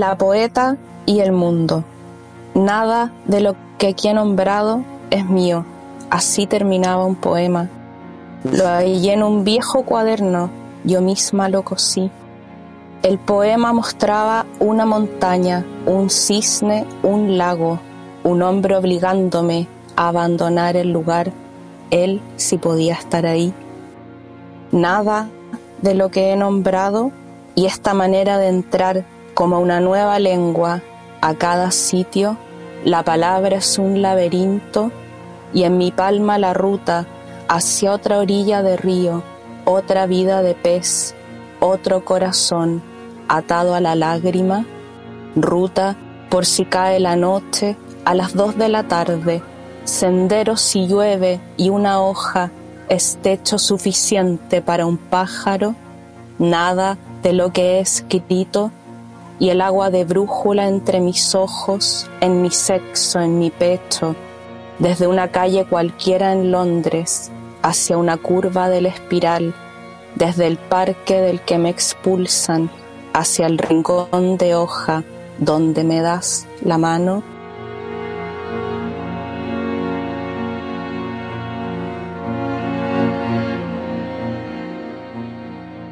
La poeta y el mundo. Nada de lo que aquí he nombrado es mío. Así terminaba un poema. Lo hallé en un viejo cuaderno, yo misma lo cosí. El poema mostraba una montaña, un cisne, un lago, un hombre obligándome a abandonar el lugar, él si podía estar ahí. Nada de lo que he nombrado y esta manera de entrar como una nueva lengua a cada sitio, la palabra es un laberinto y en mi palma la ruta hacia otra orilla de río, otra vida de pez, otro corazón atado a la lágrima, ruta por si cae la noche a las dos de la tarde, sendero si llueve y una hoja es techo suficiente para un pájaro, nada de lo que he escrito y el agua de brújula entre mis ojos, en mi sexo, en mi pecho, desde una calle cualquiera en Londres hacia una curva de la espiral, desde el parque del que me expulsan hacia el rincón de hoja donde me das la mano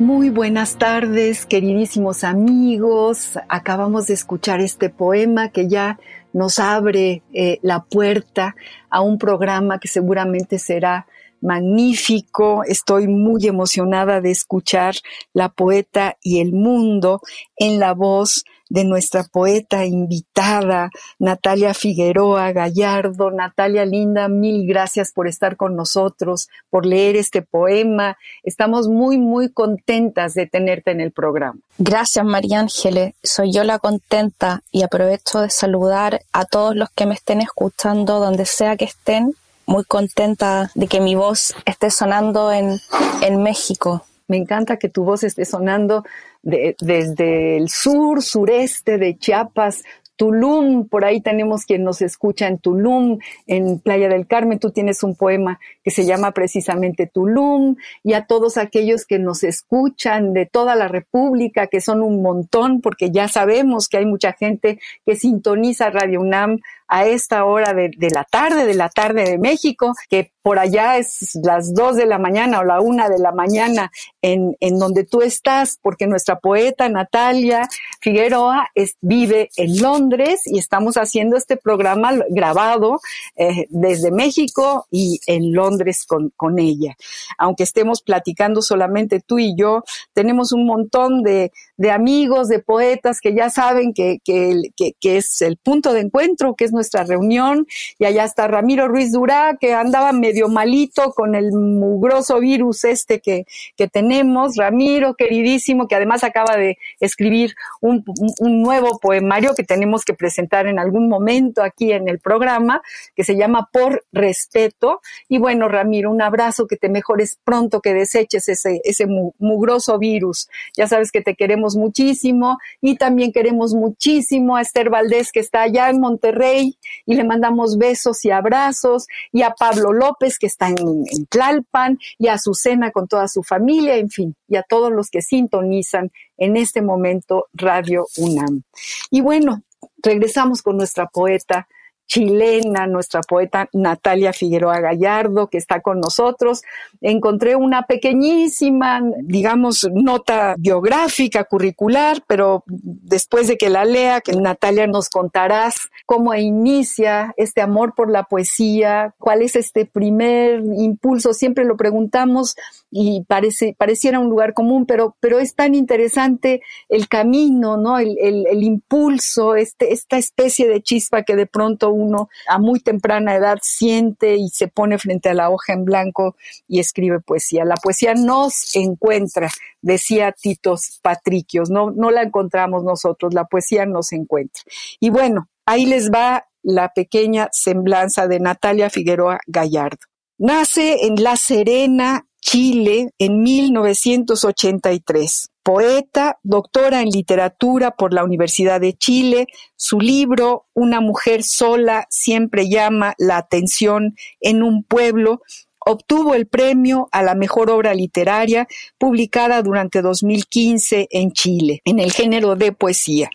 Muy buenas tardes, queridísimos amigos. Acabamos de escuchar este poema que ya nos abre eh, la puerta a un programa que seguramente será magnífico. Estoy muy emocionada de escuchar La poeta y el mundo en la voz de nuestra poeta invitada, Natalia Figueroa Gallardo. Natalia Linda, mil gracias por estar con nosotros, por leer este poema. Estamos muy, muy contentas de tenerte en el programa. Gracias, María Ángeles. Soy yo la contenta y aprovecho de saludar a todos los que me estén escuchando, donde sea que estén. Muy contenta de que mi voz esté sonando en, en México. Me encanta que tu voz esté sonando desde el sur, sureste de Chiapas, Tulum, por ahí tenemos quien nos escucha en Tulum, en Playa del Carmen, tú tienes un poema que se llama precisamente Tulum, y a todos aquellos que nos escuchan de toda la República, que son un montón, porque ya sabemos que hay mucha gente que sintoniza Radio UNAM a esta hora de, la tarde, de la tarde de México, que por allá es las dos de la mañana o la una de la mañana en, en donde tú estás, porque nuestra poeta Natalia Figueroa es, vive en Londres y estamos haciendo este programa grabado eh, desde México y en Londres con, con ella. Aunque estemos platicando solamente tú y yo, tenemos un montón de, de amigos, de poetas que ya saben que, que, que, es el punto de encuentro, que es nuestra reunión. Y allá está Ramiro Ruiz Durá, que andaba medio malito con el mugroso virus este que, que tenemos. Ramiro, queridísimo, que además acaba de escribir un, un nuevo poemario que tenemos que presentar en algún momento aquí en el programa, que se llama Por Respeto. Y bueno, Ramiro, un abrazo, que te mejores pronto, que deseches ese, ese mugroso virus. Ya sabes que te queremos muchísimo y también queremos muchísimo a Esther Valdés que está allá en Monterrey y le mandamos besos y abrazos y a Pablo López que está en, en Tlalpan y a Azucena con toda su familia, en fin, y a todos los que sintonizan en este momento Radio UNAM. Y bueno, regresamos con nuestra poeta chilena, nuestra poeta Natalia Figueroa Gallardo, que está con nosotros. Encontré una pequeñísima, digamos, nota biográfica, curricular, pero después de que la lea, que Natalia nos contarás cómo inicia este amor por la poesía, cuál es este primer impulso, siempre lo preguntamos y parece, pareciera un lugar común, pero, pero es tan interesante el camino, ¿no? El, el, el impulso, este, esta especie de chispa que de pronto uno a muy temprana edad siente y se pone frente a la hoja en blanco y escribe poesía. La poesía nos encuentra, decía Titos Patricios, no, no la encontramos nosotros, la poesía nos encuentra. Y bueno, ahí les va la pequeña semblanza de Natalia Figueroa Gallardo. Nace en La Serena, Chile, en 1983 poeta, doctora en literatura por la Universidad de Chile. Su libro, Una mujer sola, siempre llama la atención en un pueblo, obtuvo el premio a la mejor obra literaria publicada durante 2015 en Chile, en el género de poesía.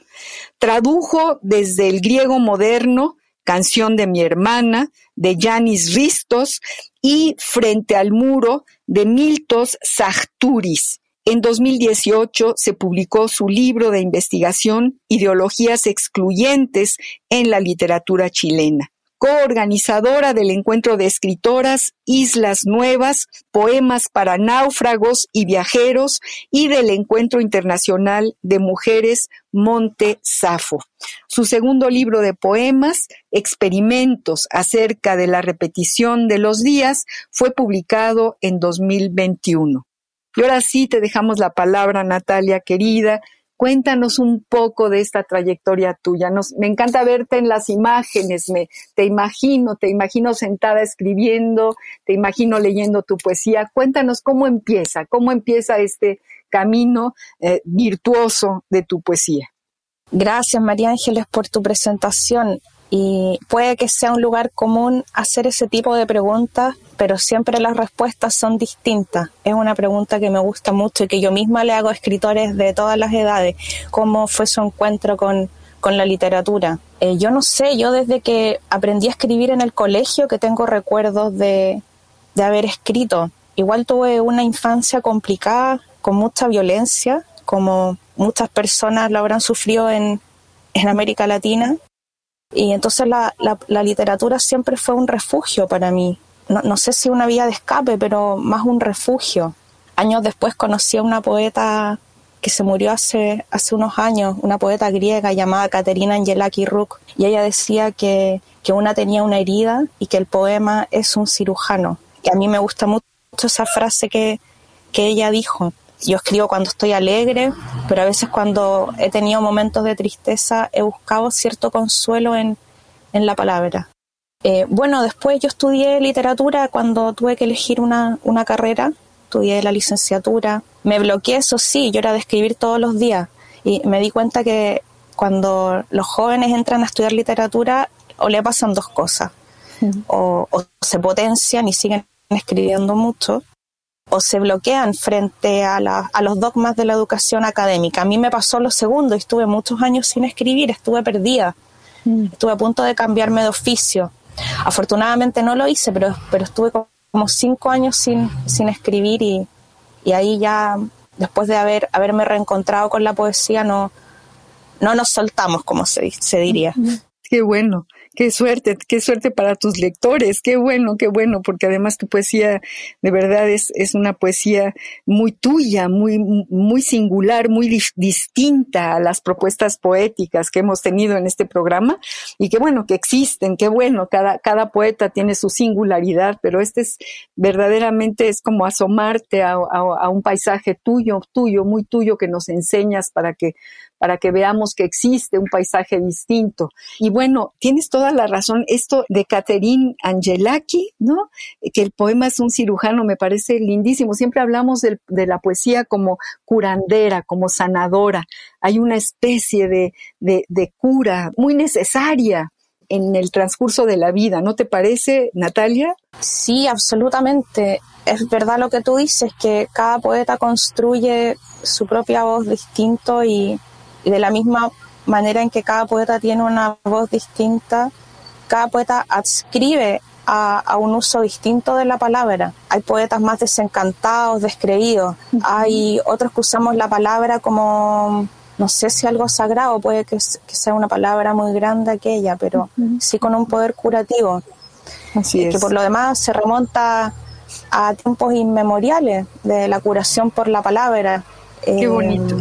Tradujo desde el griego moderno, Canción de mi hermana, de Yanis Ristos, y Frente al muro, de Miltos Sachturis, en 2018 se publicó su libro de investigación Ideologías excluyentes en la literatura chilena. Coorganizadora del encuentro de escritoras Islas Nuevas, Poemas para náufragos y viajeros y del encuentro internacional de mujeres Monte Safo. Su segundo libro de poemas, Experimentos acerca de la repetición de los días, fue publicado en 2021. Y ahora sí te dejamos la palabra, Natalia, querida. Cuéntanos un poco de esta trayectoria tuya. Nos, me encanta verte en las imágenes, me, te imagino, te imagino sentada escribiendo, te imagino leyendo tu poesía. Cuéntanos cómo empieza, cómo empieza este camino eh, virtuoso de tu poesía. Gracias, María Ángeles, por tu presentación. Y puede que sea un lugar común hacer ese tipo de preguntas, pero siempre las respuestas son distintas. Es una pregunta que me gusta mucho y que yo misma le hago a escritores de todas las edades. ¿Cómo fue su encuentro con, con la literatura? Eh, yo no sé, yo desde que aprendí a escribir en el colegio, que tengo recuerdos de, de haber escrito. Igual tuve una infancia complicada, con mucha violencia, como muchas personas lo habrán sufrido en, en América Latina. Y entonces la, la, literatura siempre fue un refugio para mí. No, no, sé si una vía de escape, pero más un refugio. Años después conocí a una poeta que se murió hace, hace unos años, una poeta griega llamada Caterina Angelaki Ruk, y ella decía que, que una tenía una herida y que el poema es un cirujano. Y a mí me gusta mucho esa frase que, que ella dijo, yo escribo cuando estoy alegre, pero a veces cuando he tenido momentos de tristeza he buscado cierto consuelo en, en la palabra. Eh, bueno, después yo estudié literatura cuando tuve que elegir una, una carrera, estudié la licenciatura, me bloqueé, eso sí, yo era de escribir todos los días. Y me di cuenta que cuando los jóvenes entran a estudiar literatura o le pasan dos cosas, o, o se potencian y siguen escribiendo mucho, o se bloquean frente a, a, los dogmas de la educación académica. A mí me pasó lo segundo, estuve muchos años sin escribir, estuve perdida, mm. estuve a punto de cambiarme de oficio. Afortunadamente no lo hice, pero, pero estuve como cinco años sin, sin escribir y, y ahí ya, después de haber, haberme reencontrado con la poesía, no, no nos soltamos, como se, se diría. Qué bueno. Qué suerte, qué suerte para tus lectores, qué bueno, qué bueno, porque además tu poesía de verdad es, es una poesía muy tuya, muy, muy singular, muy distinta a las propuestas poéticas que hemos tenido en este programa. Y qué bueno que existen, qué bueno, cada, cada poeta tiene su singularidad, pero este es verdaderamente es como asomarte a, a un paisaje tuyo, tuyo, muy tuyo que nos enseñas para que para que veamos que existe un paisaje distinto. Y bueno, tienes toda la razón, esto de Catherine Angelaki, ¿no? Que el poema es un cirujano, me parece lindísimo. Siempre hablamos de, la poesía como curandera, como sanadora. Hay una especie de, de cura muy necesaria en el transcurso de la vida, ¿no te parece, Natalia? Sí, absolutamente. Es verdad lo que tú dices, que cada poeta construye su propia voz distinto y de la misma manera en que cada poeta tiene una voz distinta, cada poeta adscribe a, un uso distinto de la palabra. Hay poetas más desencantados, descreídos. Hay otros que usamos la palabra como, no sé si algo sagrado, puede que, sea una palabra muy grande aquella, pero sí con un poder curativo. Así Que por lo demás se remonta a tiempos inmemoriales de la curación por la palabra. Qué bonito.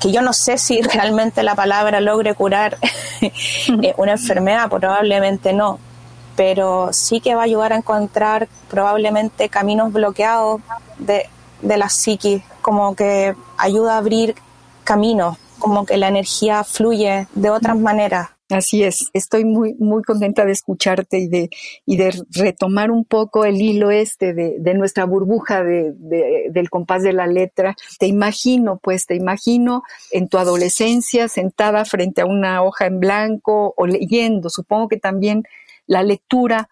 Que, yo no sé si realmente la palabra logre curar eh, una enfermedad, probablemente no, pero sí que va a ayudar a encontrar probablemente caminos bloqueados de, de la psiquis, como que ayuda a abrir caminos, como que la energía fluye de otras maneras. Así es, estoy muy, muy contenta de escucharte y de, y de retomar un poco el hilo este de, de nuestra burbuja de, del compás de la letra. Te imagino, pues, te imagino en tu adolescencia sentada frente a una hoja en blanco o leyendo. Supongo que también la lectura.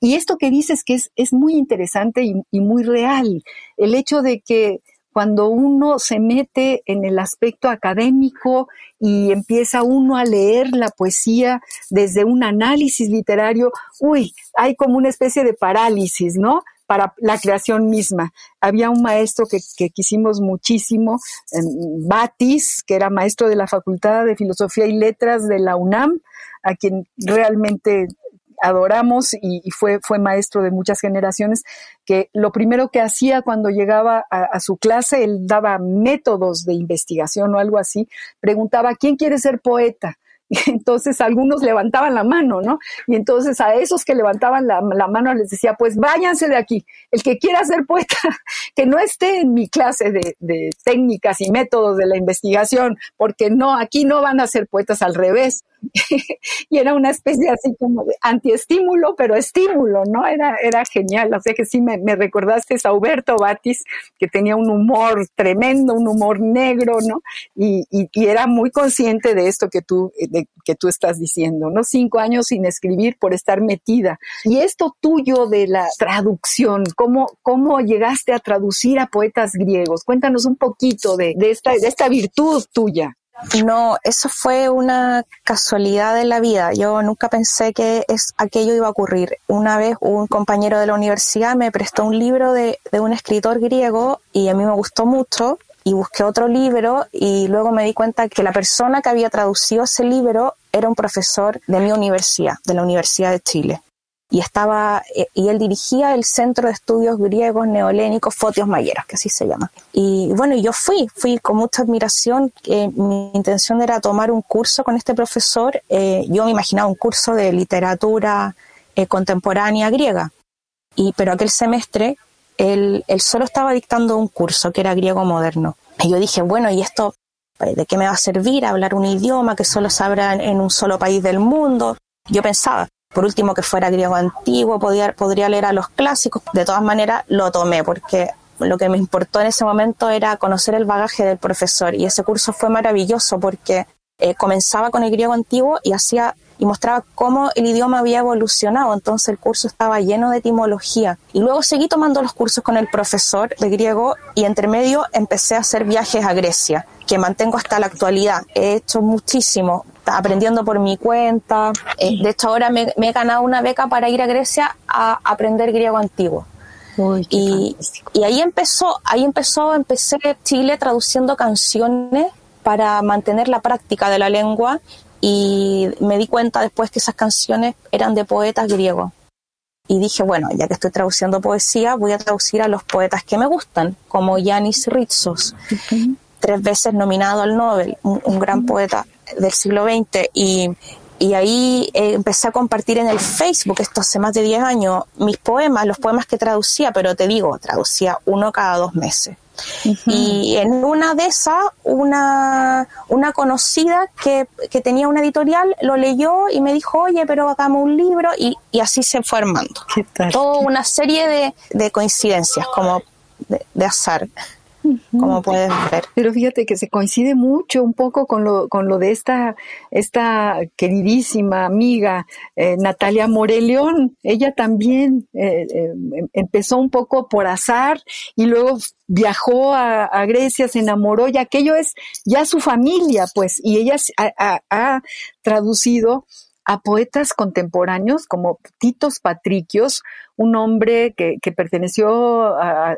Y esto que dices que es, es muy interesante y, muy real, el hecho de que cuando uno se mete en el aspecto académico y empieza uno a leer la poesía desde un análisis literario, uy, hay como una especie de parálisis, ¿no? para la creación misma. Había un maestro que, quisimos muchísimo, Batis, que era maestro de la Facultad de Filosofía y Letras de la UNAM, a quien realmente adoramos y, fue, fue maestro de muchas generaciones, que lo primero que hacía cuando llegaba a, su clase, él daba métodos de investigación o algo así, preguntaba, ¿quién quiere ser poeta? Y entonces algunos levantaban la mano, ¿no? Y entonces a esos que levantaban la, mano les decía, pues váyanse de aquí. El que quiera ser poeta, que no esté en mi clase de, de técnicas y métodos de la investigación, porque no, aquí no van a ser poetas al revés. y era una especie así como de antiestímulo, pero estímulo, ¿no? Era, era genial. O sea que sí me, me recordaste a Huberto Batis, que tenía un humor tremendo, un humor negro, ¿no? Y, y, era muy consciente de esto que tú, de, que tú estás diciendo, ¿no? Cinco años sin escribir por estar metida. Y esto tuyo de la traducción, ¿cómo, cómo llegaste a traducir a poetas griegos? Cuéntanos un poquito de, de, esta, de esta virtud tuya. No, eso fue una casualidad de la vida. Yo nunca pensé que es, aquello iba a ocurrir. Una vez un compañero de la universidad me prestó un libro de, de un escritor griego y a mí me gustó mucho y busqué otro libro y luego me di cuenta que la persona que había traducido ese libro era un profesor de mi universidad, de la Universidad de Chile y estaba eh, y él dirigía el Centro de Estudios Griegos Neolénicos Fotios Mayeras, que así se llama. Y bueno, yo fui, fui con mucha admiración. mi intención era tomar un curso con este profesor. Eh, yo me imaginaba un curso de literatura eh, contemporánea griega. Y, pero aquel semestre él, él solo estaba dictando un curso que era griego moderno. Y yo dije, bueno, ¿y esto de qué me va a servir? Hablar un idioma que solo se habla en un solo país del mundo. Yo pensaba, por último que fuera griego antiguo, podía, podría leer a los clásicos. De todas maneras, lo tomé porque lo que me importó en ese momento era conocer el bagaje del profesor y ese curso fue maravilloso porque eh, comenzaba con el griego antiguo y hacía y mostraba cómo el idioma había evolucionado. Entonces el curso estaba lleno de etimología. Y luego seguí tomando los cursos con el profesor de griego y entre medio empecé a hacer viajes a Grecia, que mantengo hasta la actualidad. He hecho muchísimo, aprendiendo por mi cuenta. Eh, de hecho, ahora me, he ganado una beca para ir a Grecia a aprender griego antiguo. y, y, ahí empezó, ahí empezó, empecé Chile traduciendo canciones para mantener la práctica de la lengua y me di cuenta después que esas canciones eran de poetas griegos. Y dije, bueno, ya que estoy traduciendo poesía, voy a traducir a los poetas que me gustan, como Yanis Ritsos, tres veces nominado al Nobel, un, gran poeta del siglo XX. Y, y ahí eh, empecé a compartir en el Facebook, esto hace más de 10 años, mis poemas, los poemas que traducía, pero te digo, traducía uno cada dos meses. Y en una de esas, una, una conocida que, que, tenía una editorial lo leyó y me dijo, oye, pero hagamos un libro y, y así se fue armando. Toda una serie de, de coincidencias, como de, de azar como puedes ver. Pero fíjate que se coincide mucho un poco con lo, con lo de esta, esta queridísima amiga eh, Natalia Moreleón. Ella también eh, eh, empezó un poco por azar y luego viajó a, Grecia, se enamoró y aquello es ya su familia, pues, y ella ha, ha traducido a poetas contemporáneos como Titos Patricios, un hombre que, perteneció a,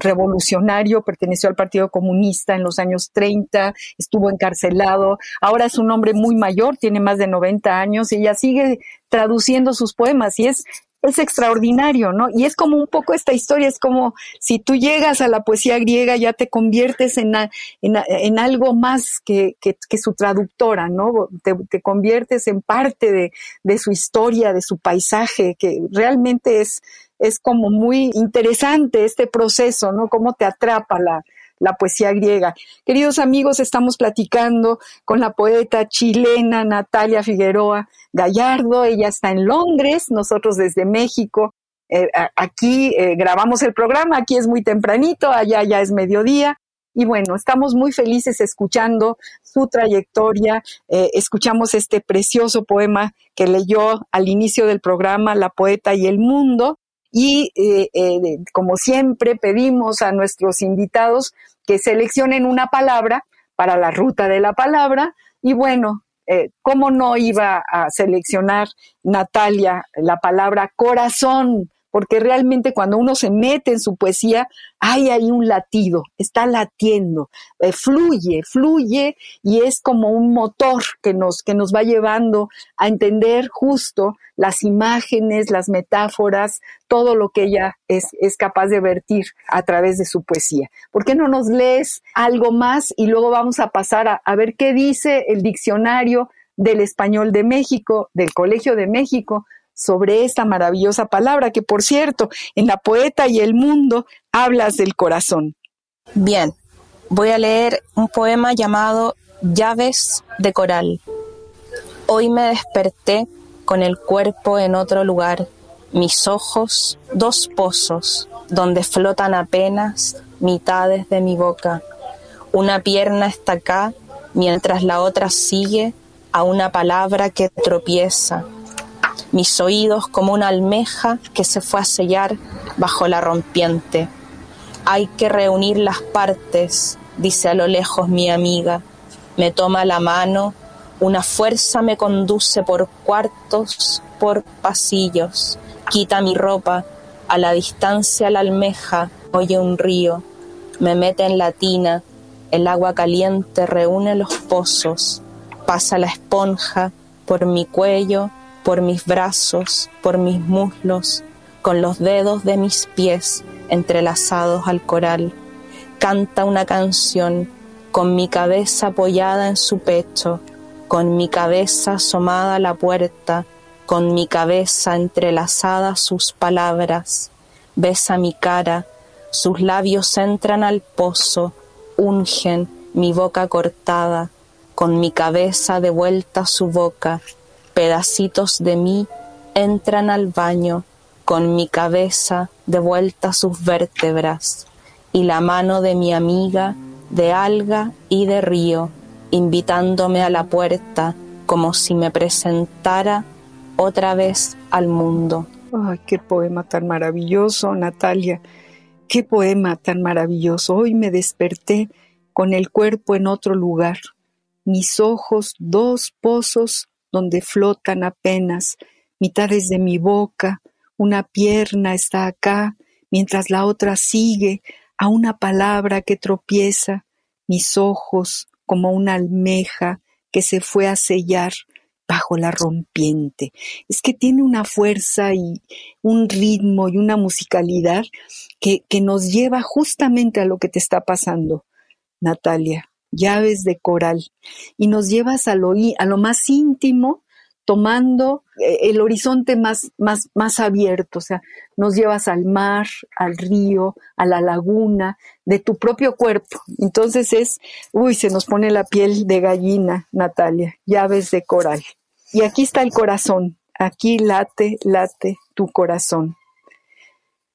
revolucionario, perteneció al Partido Comunista en los años 30, estuvo encarcelado, ahora es un hombre muy mayor, tiene más de 90 años y ella sigue traduciendo sus poemas y es es extraordinario, ¿no? Y es como un poco esta historia, es como si tú llegas a la poesía griega, ya te conviertes en, en, algo más que, que, su traductora, ¿no? Te, conviertes en parte de, de, su historia, de su paisaje, que realmente es, es como muy interesante este proceso, ¿no? Cómo te atrapa la, la poesía griega. Queridos amigos, estamos platicando con la poeta chilena Natalia Figueroa Gallardo. Ella está en Londres, nosotros desde México. Eh, aquí eh, grabamos el programa, aquí es muy tempranito, allá ya es mediodía. Y bueno, estamos muy felices escuchando su trayectoria. Eh, escuchamos este precioso poema que leyó al inicio del programa, La poeta y el mundo. Y como siempre pedimos a nuestros invitados que seleccionen una palabra para la ruta de la palabra y bueno, eh, ¿cómo no iba a seleccionar Natalia la palabra corazón? Porque realmente cuando uno se mete en su poesía, hay ahí un latido, está latiendo, eh, fluye, fluye y es como un motor que nos, que nos va llevando a entender justo las imágenes, las metáforas, todo lo que ella es, es capaz de vertir a través de su poesía. ¿Por qué no nos lees algo más y luego vamos a pasar a, a ver qué dice el diccionario del español de México, del Colegio de México, sobre esta maravillosa palabra que, por cierto, en la poeta y el mundo hablas del corazón. Bien, voy a leer un poema llamado Llaves de Coral. Hoy me desperté con el cuerpo en otro lugar, mis ojos dos pozos donde flotan apenas mitades de mi boca. Una pierna está acá mientras la otra sigue a una palabra que tropieza mis oídos como una almeja que se fue a sellar bajo la rompiente. Hay que reunir las partes, dice a lo lejos mi amiga. Me toma la mano, una fuerza me conduce por cuartos, por pasillos, quita mi ropa, a la distancia la almeja oye un río, me mete en la tina, el agua caliente reúne los pozos, pasa la esponja por mi cuello, por mis brazos, por mis muslos, con los dedos de mis pies entrelazados al coral. Canta una canción con mi cabeza apoyada en su pecho, con mi cabeza asomada a la puerta, con mi cabeza entrelazada sus palabras. Besa mi cara, sus labios entran al pozo, ungen mi boca cortada, con mi cabeza de vuelta a su boca, Pedacitos de mí entran al baño con mi cabeza de vuelta a sus vértebras y la mano de mi amiga de alga y de río invitándome a la puerta como si me presentara otra vez al mundo. Ay, qué poema tan maravilloso, Natalia. Qué poema tan maravilloso. Hoy me desperté con el cuerpo en otro lugar, mis ojos dos pozos donde flotan apenas mitades de mi boca, una pierna está acá, mientras la otra sigue a una palabra que tropieza, mis ojos como una almeja que se fue a sellar bajo la rompiente. Es que tiene una fuerza y un ritmo y una musicalidad que, que nos lleva justamente a lo que te está pasando, Natalia llaves de coral y nos llevas a lo, a lo más íntimo tomando eh, el horizonte más, más, más abierto, o sea, nos llevas al mar, al río, a la laguna, de tu propio cuerpo. Entonces es, uy, se nos pone la piel de gallina, Natalia, llaves de coral. Y aquí está el corazón, aquí late, late tu corazón.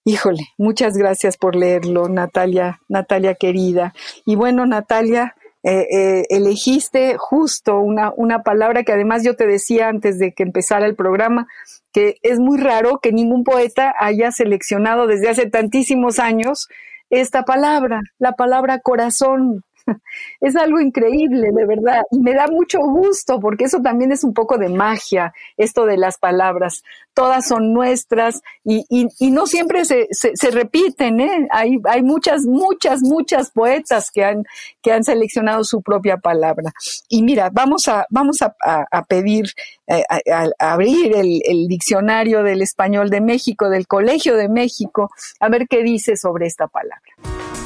Híjole, muchas gracias por leerlo, Natalia, Natalia querida. Y bueno, Natalia, eh, eh, elegiste justo una, una palabra que además yo te decía antes de que empezara el programa, que es muy raro que ningún poeta haya seleccionado desde hace tantísimos años esta palabra, la palabra corazón. es algo increíble, de verdad. Y me da mucho gusto porque eso también es un poco de magia, esto de las palabras. Todas son nuestras y, no siempre se, se, repiten. ¿eh? Hay, hay muchas, muchas, muchas poetas que han, que han seleccionado su propia palabra. Y mira, vamos a, vamos a, a, pedir, eh, a, abrir el diccionario del español de México, del Colegio de México, a ver qué dice sobre esta palabra.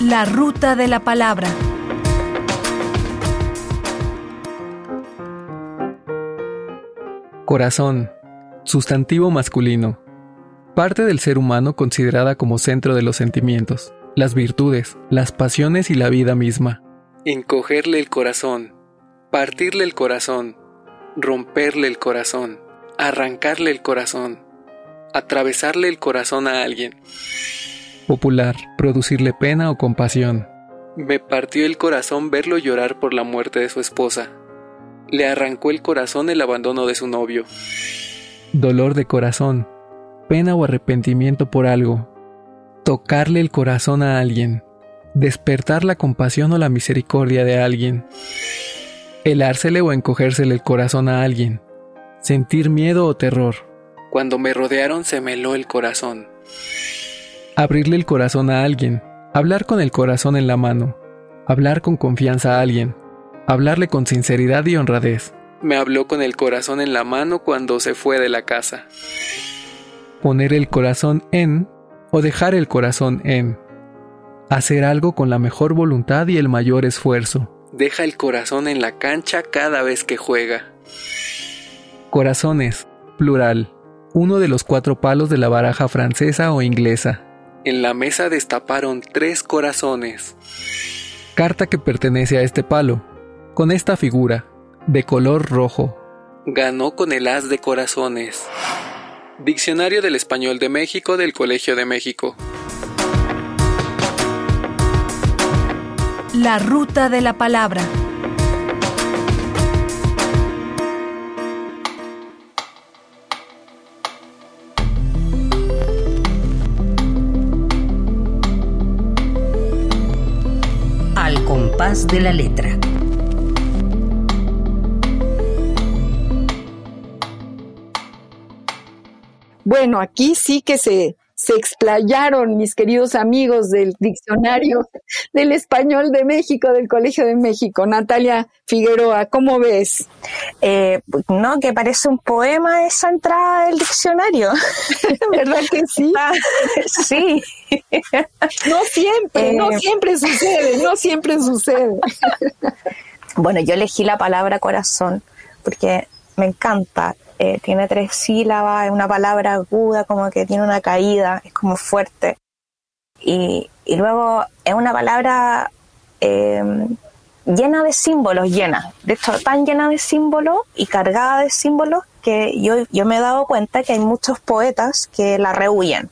La ruta de la palabra. Corazón, sustantivo masculino. Parte del ser humano considerada como centro de los sentimientos, las virtudes, las pasiones y la vida misma. Encogerle el corazón, partirle el corazón, romperle el corazón, arrancarle el corazón, atravesarle el corazón a alguien. Popular, producirle pena o compasión. Me partió el corazón verlo llorar por la muerte de su esposa. Le arrancó el corazón el abandono de su novio. Dolor de corazón, pena o arrepentimiento por algo. Tocarle el corazón a alguien. Despertar la compasión o la misericordia de alguien. Helársele o encogérsele el corazón a alguien. Sentir miedo o terror. Cuando me rodearon se me heló el corazón abrirle el corazón a alguien, hablar con el corazón en la mano, hablar con confianza a alguien, hablarle con sinceridad y honradez. Me habló con el corazón en la mano cuando se fue de la casa. Poner el corazón en o dejar el corazón en. Hacer algo con la mejor voluntad y el mayor esfuerzo. Deja el corazón en la cancha cada vez que juega. Corazones, plural, uno de los cuatro palos de la baraja francesa o inglesa. En la mesa destaparon tres corazones. Carta que pertenece a este palo, con esta figura, de color rojo. Ganó con el as de corazones. Diccionario del Español de México del Colegio de México. La ruta de la palabra. De la letra. Bueno, aquí sí que se, se explayaron mis queridos amigos del diccionario del español de México, del Colegio de México. Natalia Figueroa, ¿cómo ves? Eh, no, que parece un poema esa entrada del diccionario. ¿Verdad que sí? Ah, sí. No siempre, no eh, siempre sucede, no siempre sucede. Bueno, yo elegí la palabra corazón porque me encanta eh, tiene tres sílabas, es una palabra aguda, como que tiene una caída, es como fuerte. Y, luego es una palabra eh, llena de símbolos, llena. De hecho, tan llena de símbolos y cargada de símbolos que yo, yo me he dado cuenta que hay muchos poetas que la rehuyen.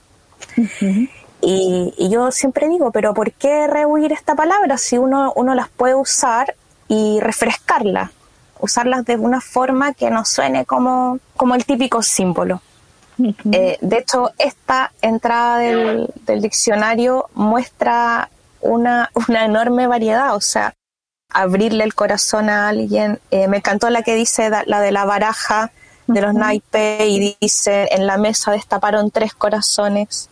y, y, yo siempre digo, pero ¿por qué rehuir esta palabra si uno, uno las puede usar y refrescarla? Usarlas de una forma que no suene como, como el típico símbolo. Eh, de hecho, esta entrada del, diccionario muestra una, una, enorme variedad, o sea, abrirle el corazón a alguien. Eh, me encantó la que dice la de la baraja de los naipes y dice, en la mesa destaparon tres corazones,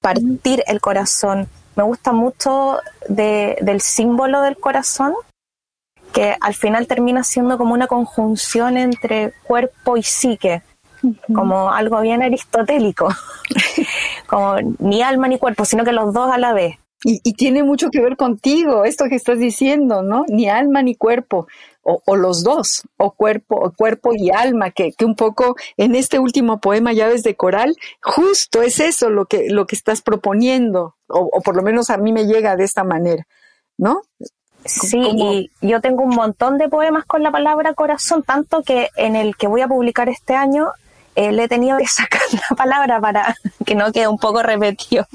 partir el corazón. Me gusta mucho del símbolo del corazón, que al final termina siendo como una conjunción entre cuerpo y psique, como algo bien aristotélico, como ni alma ni cuerpo, sino que los dos a la vez. Y, tiene mucho que ver contigo, esto que estás diciendo, ¿no? Ni alma ni cuerpo, o, los dos, o cuerpo, o cuerpo y alma, que, que, un poco en este último poema, Llaves de Coral, justo es eso lo que, lo que estás proponiendo, o, o por lo menos a mí me llega de esta manera, ¿no? Sí, y yo tengo un montón de poemas con la palabra corazón, tanto que en el que voy a publicar este año eh, le he tenido que sacar la palabra para que no quede un poco repetido.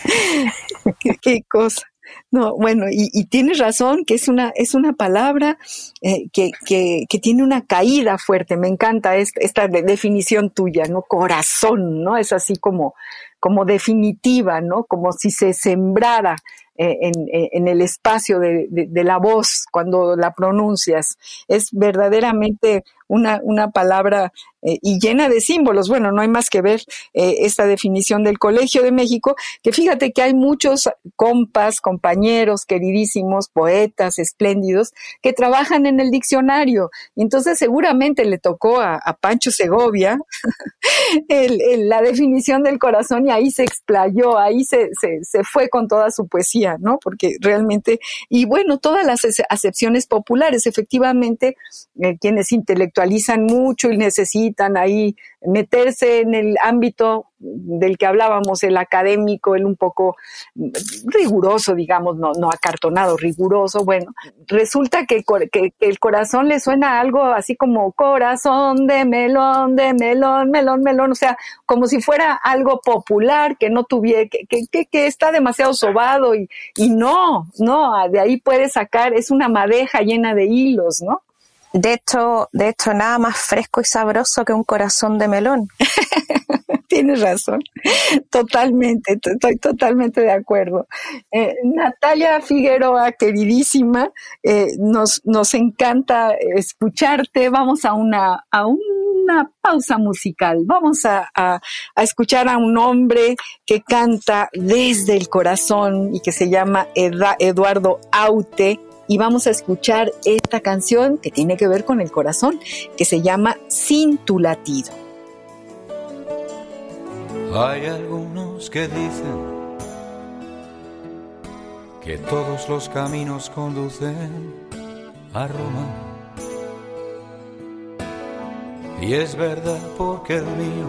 qué, cosa. No, bueno, y, tienes razón que es una, es una palabra eh, que, que, que, tiene una caída fuerte. Me encanta esta, esta definición tuya, ¿no? Corazón, ¿no? Es así como, como definitiva, ¿no? Como si se sembrara eh, eh, en, el espacio de, la voz cuando la pronuncias. Es verdaderamente una, una palabra eh, y llena de símbolos. Bueno, no hay más que ver esta definición del Colegio de México, que fíjate que hay muchos compas, compañeros, queridísimos, poetas espléndidos, que trabajan en el diccionario. entonces seguramente le tocó a, Pancho Segovia la definición del corazón y ahí se explayó, ahí se, se fue con toda su poesía ¿no? Porque realmente, y bueno, todas las acepciones populares, efectivamente, eh, quienes intelectualizan mucho y necesitan ahí meterse en el ámbito del que hablábamos, el académico, el un poco riguroso, digamos, no, no acartonado, riguroso, bueno, resulta que, que, el corazón le suena algo así como corazón de melón, de melón, melón, melón, o sea, como si fuera algo popular que no tuviera, que, que, que está demasiado sobado y, y no, no, de ahí puede sacar, es una madeja llena de hilos, ¿no? De hecho, de hecho, nada más fresco y sabroso que un corazón de melón. Tienes razón, totalmente, estoy totalmente de acuerdo. Eh, Natalia Figueroa, queridísima, eh, nos, nos encanta escucharte. Vamos a una, a una pausa musical. Vamos a, a, escuchar a un hombre que canta desde el corazón y que se llama Eduardo Aute y vamos a escuchar esta canción que tiene que ver con el corazón, que se llama Sin tu latido. Hay algunos que dicen que todos los caminos conducen a Roma. Y es verdad porque el mío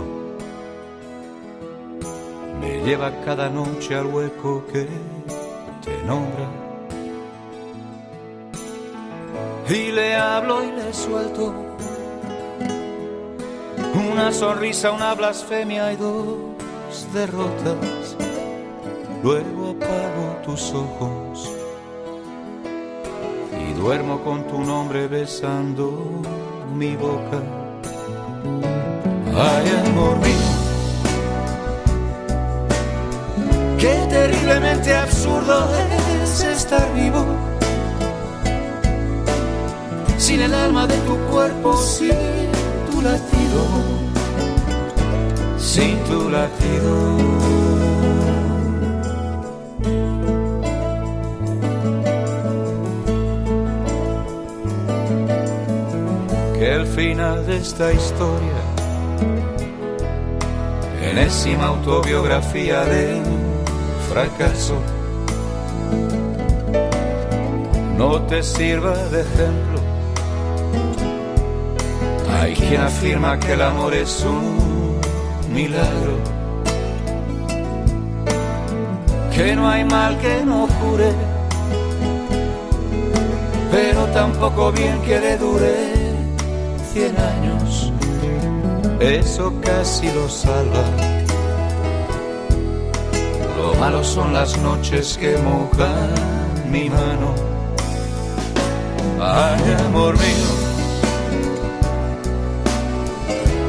me lleva cada noche al hueco que te nombra. Y le hablo y le suelto una sonrisa, una blasfemia y dos derrotas. Luego apago tus ojos y duermo con tu nombre besando mi boca. Ay, amor mío, qué terriblemente absurdo es estar vivo sin el alma de tu cuerpo, sin tu latido, sin tu latido. Que el final de esta historia, enésima autobiografía de fracaso, no te sirva de ejemplo hay quien afirma que el amor es un milagro, que no hay mal que no cure, pero tampoco bien que le dure cien años, eso casi lo salva. Lo malo son las noches que mojan mi mano. Ay, amor mío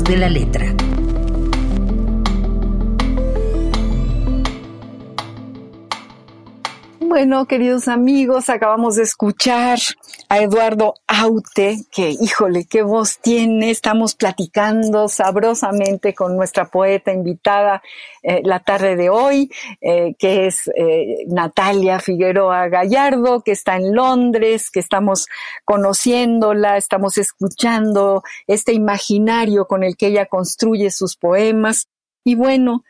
De la letra. Bueno, queridos amigos, acabamos de escuchar a Eduardo Aute, que híjole, qué voz tiene. Estamos platicando sabrosamente con nuestra poeta invitada eh, la tarde de hoy, eh, que es eh, Natalia Figueroa Gallardo, que está en Londres, que estamos conociéndola, estamos escuchando este imaginario con el que ella construye sus poemas. Y bueno,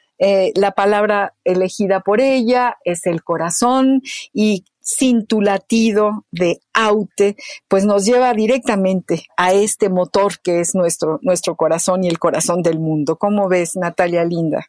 la palabra elegida por ella es el corazón y cintulatido de Aute, pues nos lleva directamente a este motor que es nuestro, nuestro corazón y el corazón del mundo. ¿Cómo ves, Natalia Linda?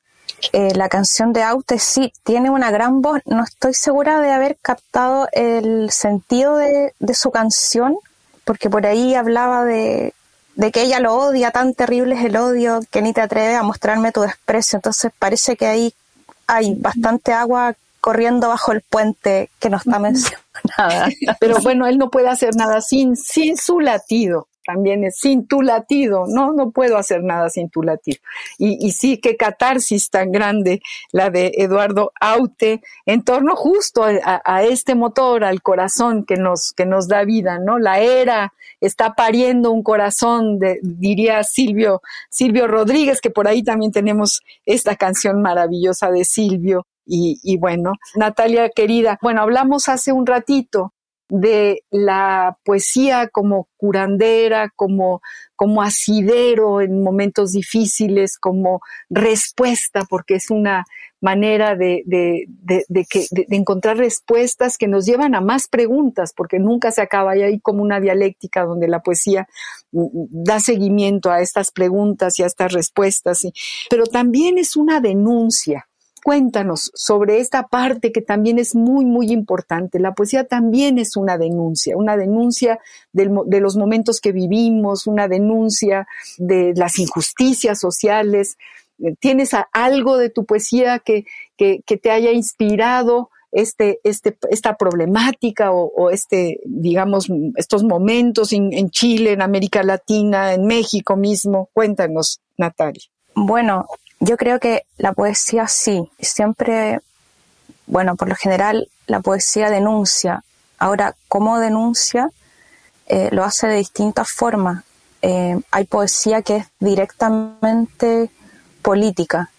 Eh, la canción de Aute sí tiene una gran voz. No estoy segura de haber captado el sentido de, de su canción, porque por ahí hablaba de, de, que ella lo odia, tan terrible es el odio que ni te atreves a mostrarme tu desprecio. Entonces parece que ahí hay bastante agua corriendo bajo el puente que no está mencionada. Pero bueno, él no puede hacer nada sin, sin su latido también es sin tu latido, no, no puedo hacer nada sin tu latido. Y, sí, qué catarsis tan grande la de Eduardo Aute en torno justo a, este motor, al corazón que nos, que nos da vida, ¿no? La era está pariendo un corazón, de, diría Silvio, Silvio Rodríguez, que por ahí también tenemos esta canción maravillosa de Silvio. Y, y bueno, Natalia querida, bueno, hablamos hace un ratito de la poesía como curandera, como, como asidero en momentos difíciles, como respuesta, porque es una manera de, de, de, de, encontrar respuestas que nos llevan a más preguntas, porque nunca se acaba. Y como una dialéctica donde la poesía da seguimiento a estas preguntas y a estas respuestas, pero también es una denuncia cuéntanos sobre esta parte que también es muy, muy importante. La poesía también es una denuncia, una denuncia de los momentos que vivimos, una denuncia de las injusticias sociales. ¿Tienes algo de tu poesía que, que, te haya inspirado este, este, esta problemática o, este, digamos, estos momentos en, en Chile, en América Latina, en México mismo? Cuéntanos, Natalia. Bueno, yo creo que la poesía sí, siempre, bueno, por lo general la poesía denuncia. Ahora, ¿cómo denuncia? Eh, lo hace de distintas formas. Eh, hay poesía que es directamente política,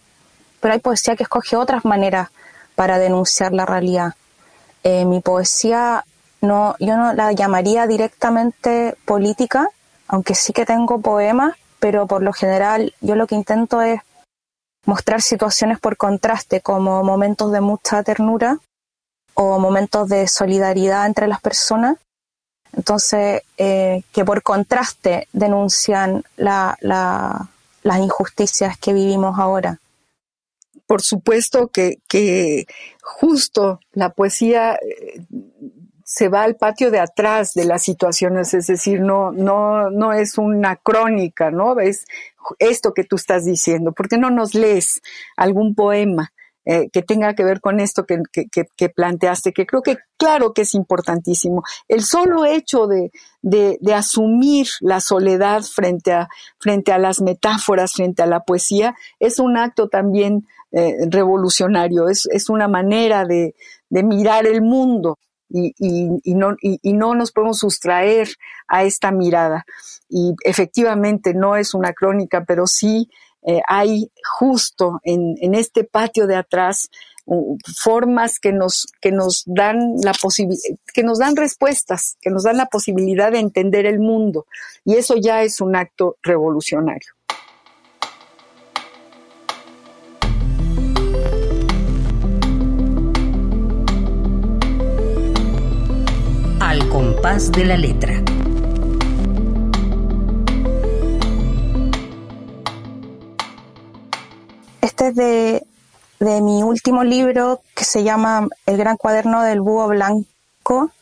pero hay poesía que escoge otras maneras para denunciar la realidad. Eh, mi poesía no, yo no la llamaría directamente política, aunque sí que tengo poemas, pero por lo general yo lo que intento es mostrar situaciones por contraste como momentos de mucha ternura o momentos de solidaridad entre las personas. Entonces, eh, que por contraste denuncian la, las injusticias que vivimos ahora. Por supuesto que, que justo la poesía eh, se va al patio de atrás de las situaciones, es decir, no, no, no es una crónica, ¿no? Es esto que tú estás diciendo. ¿Por qué no nos lees algún poema? Eh, que tenga que ver con esto que, planteaste, que creo que claro que es importantísimo. El solo hecho de, asumir la soledad frente a, las metáforas, frente a la poesía, es un acto también eh, revolucionario, es, una manera de mirar el mundo y, no, y, no nos podemos sustraer a esta mirada. Y efectivamente no es una crónica, pero sí eh, hay justo en, en, este patio de atrás formas que nos, que nos dan la que nos dan respuestas, que nos dan la posibilidad de entender el mundo. Y eso ya es un acto revolucionario. Compás de la letra. Este es de, de mi último libro que se llama El gran cuaderno del búho blanco,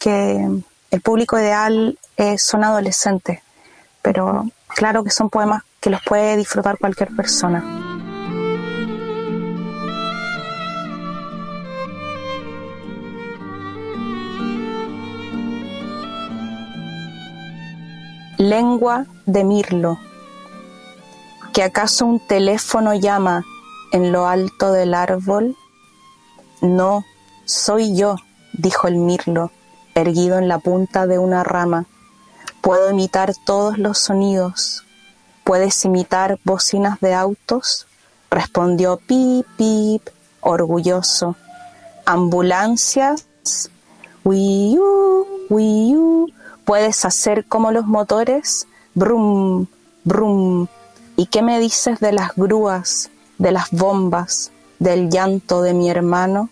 que el público ideal son adolescentes, pero claro que son poemas que los puede disfrutar cualquier persona. Lengua de mirlo, que acaso un teléfono llama en lo alto del árbol. No, soy yo, dijo el mirlo, erguido en la punta de una rama. Puedo imitar todos los sonidos. ¿Puedes imitar bocinas de autos? Respondió pip, pip, orgulloso. Ambulancias, wiu, wiu, puedes hacer como los motores, brum, brum. ¿Y qué me dices de las grúas, de las bombas, del llanto de mi hermano?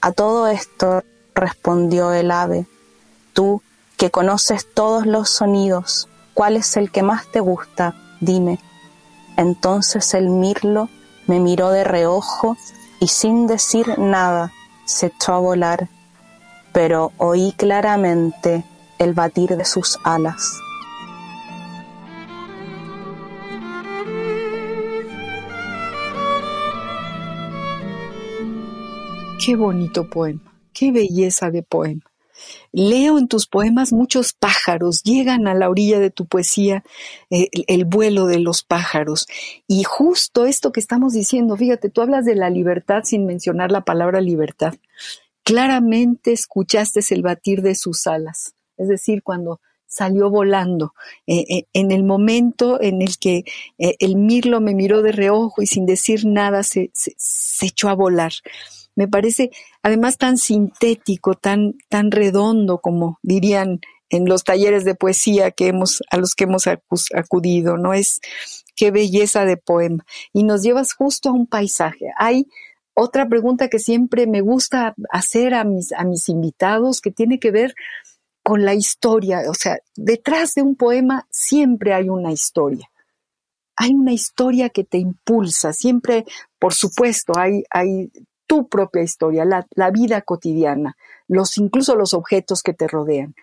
A todo esto, respondió el ave. Tú, que conoces todos los sonidos, ¿cuál es el que más te gusta? Dime. Entonces el mirlo me miró de reojo y sin decir nada se echó a volar, pero oí claramente el batir de sus alas. Qué bonito poema, qué belleza de poema. Leo en tus poemas muchos pájaros, llegan a la orilla de tu poesía eh, el, vuelo de los pájaros. Y justo esto que estamos diciendo, fíjate, tú hablas de la libertad sin mencionar la palabra libertad. Claramente escuchaste el batir de sus alas, es decir, cuando salió volando, eh, eh, en el momento en el que el mirlo me miró de reojo y sin decir nada se echó a volar me parece además tan sintético, tan, tan redondo como dirían en los talleres de poesía que hemos, a los que hemos acudido, ¿no? Es qué belleza de poema. Y nos llevas justo a un paisaje. Hay otra pregunta que siempre me gusta hacer a mis, a mis invitados que tiene que ver con la historia. O sea, detrás de un poema siempre hay una historia. Hay una historia que te impulsa. Siempre, por supuesto, hay, tu propia historia, la, vida cotidiana, los, incluso los objetos que te rodean.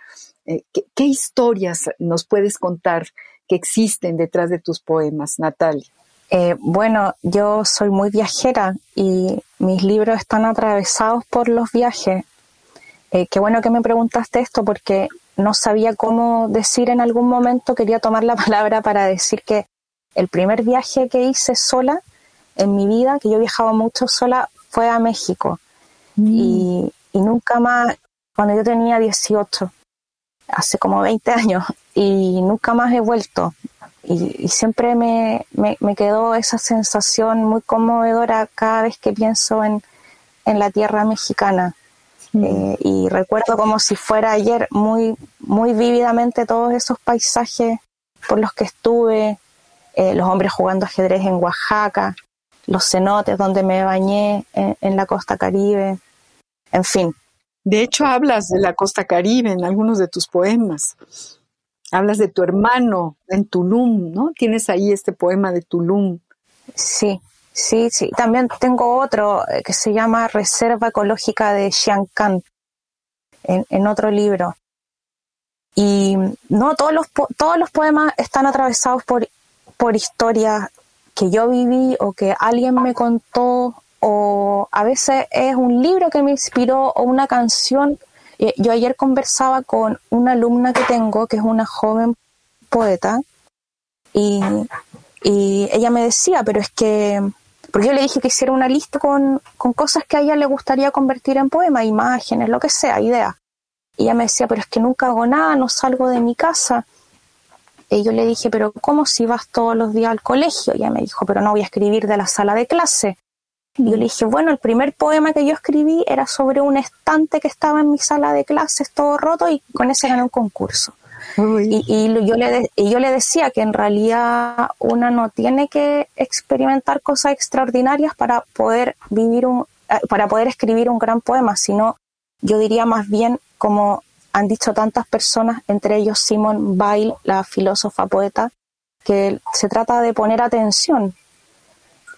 Eh, ¿qué, historias nos puedes contar que existen detrás de tus poemas, Natalia? Eh, bueno, yo soy muy viajera y mis libros están atravesados por los viajes. Eh, qué bueno que me preguntaste esto porque no sabía cómo decir en algún momento, quería tomar la palabra para decir que el primer viaje que hice sola en mi vida, que yo viajaba mucho sola, fue a México. Mm. Y, nunca más, cuando yo tenía 18, hace como 20 años, y nunca más he vuelto. Y, siempre me, me, quedó esa sensación muy conmovedora cada vez que pienso en, en la tierra mexicana. Mm. Eh, y recuerdo como si fuera ayer muy, muy vívidamente todos esos paisajes por los que estuve, eh, los hombres jugando ajedrez en Oaxaca, los cenotes donde me bañé en, la costa caribe, en fin. De hecho, hablas de la costa caribe en algunos de tus poemas. Hablas de tu hermano en Tulum, ¿no? Tienes ahí este poema de Tulum. Sí, sí, sí. También tengo otro eh, que se llama Reserva Ecológica de Xiancan, en, en otro libro. Y no, todos los, todos los poemas están atravesados por, por historias que yo viví o que alguien me contó o a veces es un libro que me inspiró o una canción. Eh, yo ayer conversaba con una alumna que tengo, que es una joven poeta, y, ella me decía, pero es que, porque yo le dije que hiciera una lista con, cosas que a ella le gustaría convertir en poema, imágenes, lo que sea, ideas. Y ella me decía, pero es que nunca hago nada, no salgo de mi casa. Y yo le dije, pero ¿cómo si vas todos los días al colegio? Y ella me dijo, pero no voy a escribir de la sala de clase. Y yo le dije, bueno, el primer poema que yo escribí era sobre un estante que estaba en mi sala de clases todo roto y con ese gané un concurso. Y, yo le y yo le decía que en realidad una no tiene que experimentar cosas extraordinarias para poder vivir un, eh, para poder escribir un gran poema, sino yo diría más bien como han dicho tantas personas, entre ellos Simone Weil, la filósofa poeta, que se trata de poner atención,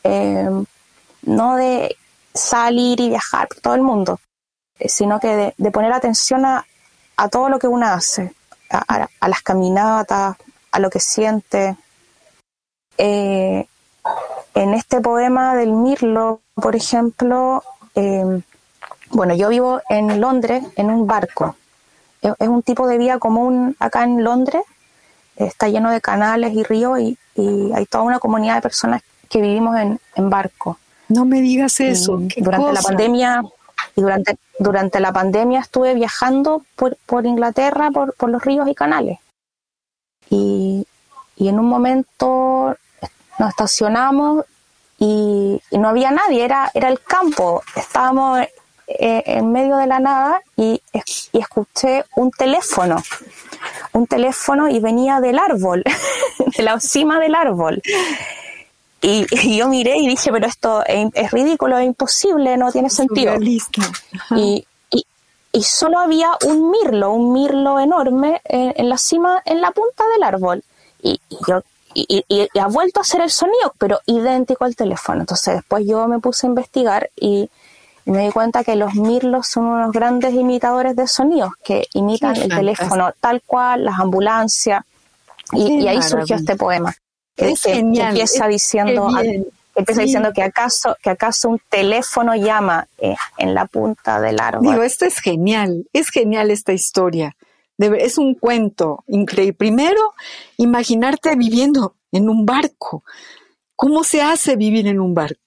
eh, no de salir y viajar por todo el mundo, eh, sino que de, poner atención a, todo lo que uno hace, a, las caminatas, a lo que siente. Eh, en este poema del Mirlo, por ejemplo, bueno, yo vivo en Londres en un barco es un tipo de vida común acá en Londres, está lleno de canales y ríos y, hay toda una comunidad de personas que vivimos en, barco. No me digas eso. durante la pandemia y durante, durante la pandemia estuve viajando por, por Inglaterra, por, por, los ríos y canales. Y, y, en un momento nos estacionamos y, y, no había nadie, era, era el campo. Estábamos eh, en medio de la nada y, escuché un teléfono, un teléfono y venía del árbol, de la cima del árbol. Y, yo miré y dije, pero esto es, ridículo, es imposible, no tiene sentido. Y, y solo había un mirlo, un mirlo enorme en, la cima, en la punta del árbol. Y, yo y, ha vuelto a hacer el sonido, pero idéntico al teléfono. Entonces después yo me puse a investigar y, me di cuenta que los mirlos son unos grandes imitadores de sonidos que imitan el teléfono tal cual, las ambulancias. Y, ahí surgió este poema. Que, es genial. empieza diciendo, empieza diciendo que acaso, que acaso un teléfono llama eh, en la punta del árbol. Digo, esto es genial, es genial esta historia. es un cuento increíble. Primero, imaginarte viviendo en un barco. ¿Cómo se hace vivir en un barco?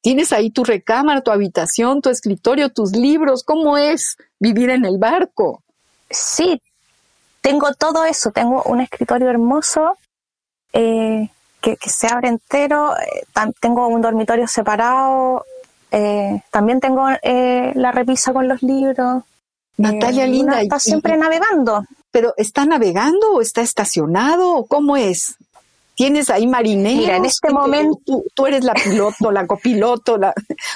Tienes ahí tu recámara, tu habitación, tu escritorio, tus libros. ¿Cómo es vivir en el barco? Sí, tengo todo eso. Tengo un escritorio hermoso eh, que, se abre entero. Eh, tengo un dormitorio separado. Eh, también tengo la repisa con los libros. Natalia Linda. Está siempre navegando. ¿Pero está navegando o está estacionado? ¿Cómo es? ¿Tienes ahí marineros? Mira, en este momento... Tú, eres la piloto, la copiloto, la,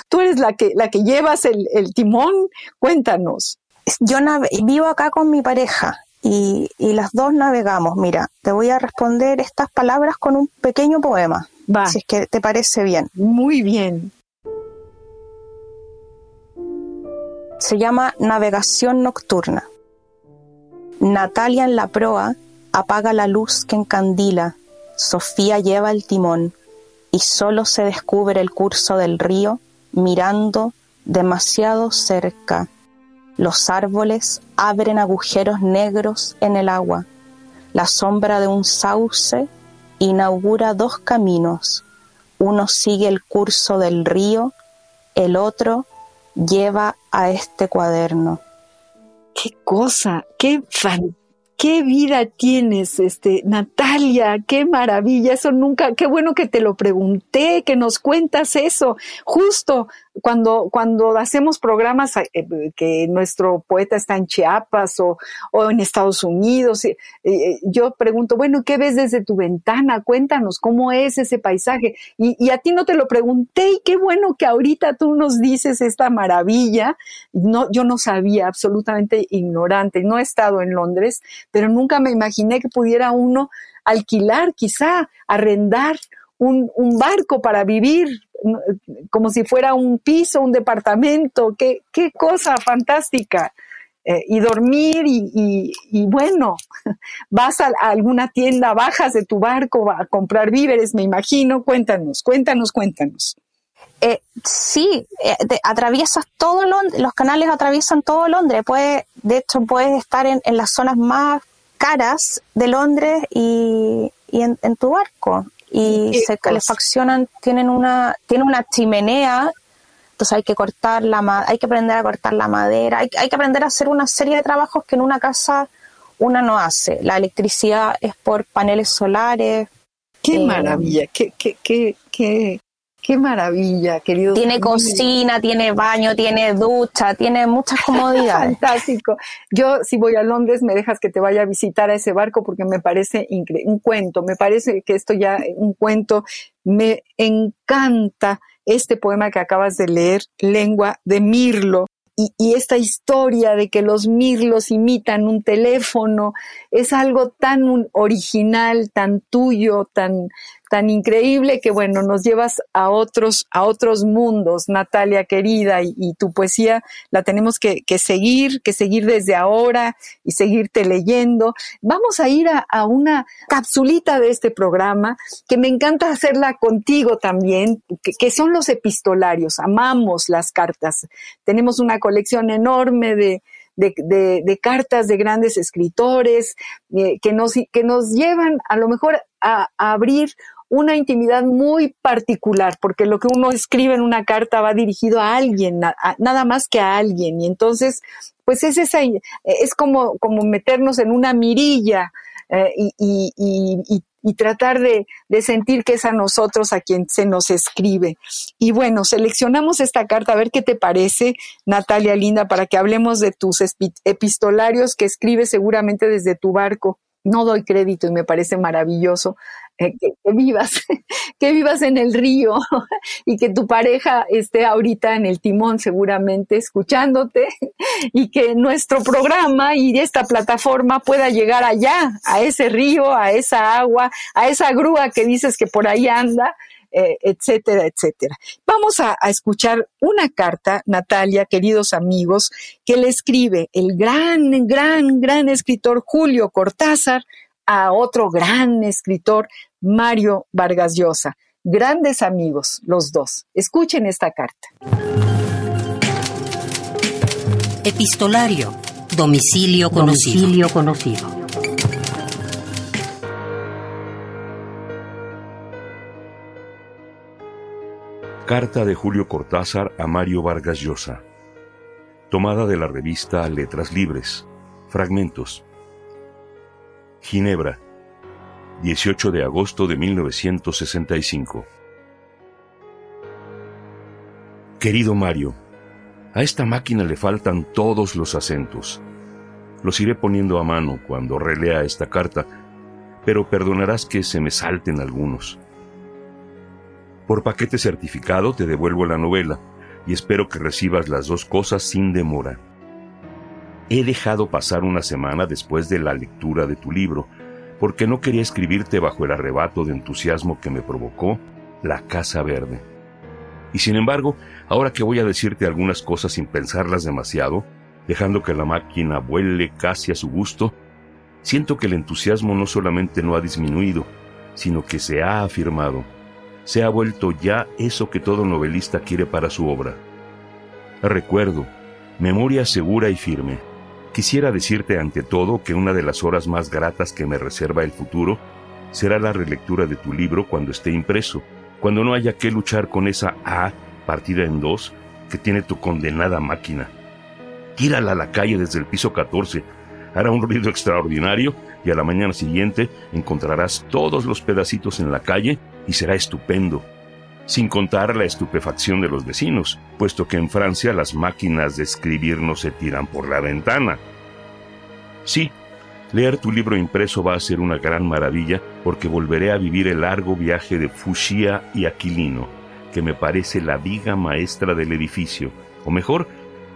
tú eres la que, la que llevas el, timón. Cuéntanos. Yo vivo acá con mi pareja y, las dos navegamos. Mira, te voy a responder estas palabras con un pequeño poema. Va. Si es que te parece bien. Muy bien. Se llama Navegación Nocturna. Natalia en la proa apaga la luz que encandila. Sofía lleva el timón y solo se descubre el curso del río mirando demasiado cerca los árboles abren agujeros negros en el agua. La sombra de un sauce inaugura dos caminos. Uno sigue el curso del río, el otro lleva a este cuaderno. Qué cosa, qué fantástico qué vida tienes, este, Natalia, qué maravilla, eso nunca, qué bueno que te lo pregunté, que nos cuentas eso, justo cuando, cuando hacemos programas eh, que nuestro poeta está en Chiapas o, o en Estados Unidos, eh, eh, yo pregunto, bueno, ¿qué ves desde tu ventana? Cuéntanos cómo es ese paisaje. Y, y, a ti no te lo pregunté y qué bueno que ahorita tú nos dices esta maravilla. No, yo no sabía, absolutamente ignorante, no he estado en Londres, pero nunca me imaginé que pudiera uno alquilar, quizá arrendar un, un barco para vivir como si fuera un piso, un departamento, qué, qué cosa fantástica. Eh, y dormir y, y, bueno, vas a, alguna tienda, bajas de tu barco a comprar víveres, me imagino. Cuéntanos, cuéntanos, cuéntanos. Eh, sí, eh, atraviesas todo Londres, los canales atraviesan todo Londres. Puede, de hecho, puedes estar en, en las zonas más caras de Londres y, y en, tu barco y se calefaccionan, tienen una, tiene una chimenea, entonces hay que cortar la hay que aprender a cortar la madera, hay, hay que aprender a hacer una serie de trabajos que en una casa una no hace. La electricidad es por paneles solares. Qué eh, maravilla, qué, qué, qué, qué, Qué maravilla, querido. Tiene cocina, tiene baño, tiene ducha, tiene muchas comodidades. Fantástico. Yo, si voy a Londres, me dejas que te vaya a visitar a ese barco porque me parece un cuento. Me parece que esto ya, un cuento. Me encanta este poema que acabas de leer, Lengua de Mirlo. Y, y, esta historia de que los mirlos imitan un teléfono es algo tan original, tan tuyo, tan, tan increíble que bueno, nos llevas a otros, a otros mundos, Natalia querida, y, tu poesía la tenemos que, seguir, que seguir desde ahora y seguirte leyendo. Vamos a ir a, una capsulita de este programa que me encanta hacerla contigo también, que, son los epistolarios. Amamos las cartas. Tenemos una colección enorme de, de, cartas de grandes escritores eh, que, nos, que nos llevan a lo mejor a, abrir una intimidad muy particular, porque lo que uno escribe en una carta va dirigido a alguien, nada más que a alguien. Y entonces, pues es esa, es como, como meternos en una mirilla eh, y, tratar de, de, sentir que es a nosotros a quien se nos escribe. Y bueno, seleccionamos esta carta, a ver qué te parece, Natalia Linda, para que hablemos de tus epistolarios que escribes seguramente desde tu barco. no doy crédito y me parece maravilloso que, vivas, que vivas en el río y que tu pareja esté ahorita en el timón seguramente escuchándote y que nuestro programa y esta plataforma pueda llegar allá, a ese río, a esa agua, a esa grúa que dices que por ahí anda eh, etcétera, etcétera. Vamos a, escuchar una carta, Natalia, queridos amigos, que le escribe el gran, gran, gran escritor Julio Cortázar a otro gran escritor, Mario Vargas Llosa. Grandes amigos, los dos. Escuchen esta carta. Epistolario. Domicilio conocido. Domicilio conocido. Carta de Julio Cortázar a Mario Vargas Llosa. Tomada de la revista Letras Libres. Fragmentos. Ginebra, 18 de agosto de 1965. Querido Mario, a esta máquina le faltan todos los acentos. Los iré poniendo a mano cuando relea esta carta, pero perdonarás que se me salten algunos. Por paquete certificado te devuelvo la novela y espero que recibas las dos cosas sin demora. He dejado pasar una semana después de la lectura de tu libro, porque no quería escribirte bajo el arrebato de entusiasmo que me provocó La Casa Verde. Y sin embargo, ahora que voy a decirte algunas cosas sin pensarlas demasiado, dejando que la máquina vuele casi a su gusto, siento que el entusiasmo no solamente no ha disminuido, sino que se ha afirmado se ha vuelto ya eso que todo novelista quiere para su obra. Recuerdo, memoria segura y firme. Quisiera decirte ante todo que una de las horas más gratas que me reserva el futuro será la relectura de tu libro cuando esté impreso, cuando no haya que luchar con esa A partida en dos que tiene tu condenada máquina. Tírala a la calle desde el piso 14, hará un ruido extraordinario y a la mañana siguiente encontrarás todos los pedacitos en la calle y será estupendo, sin contar la estupefacción de los vecinos, puesto que en Francia las máquinas de escribir no se tiran por la ventana. Sí, leer tu libro impreso va a ser una gran maravilla porque volveré a vivir el largo viaje de Fushia y Aquilino, que me parece la viga maestra del edificio, o mejor,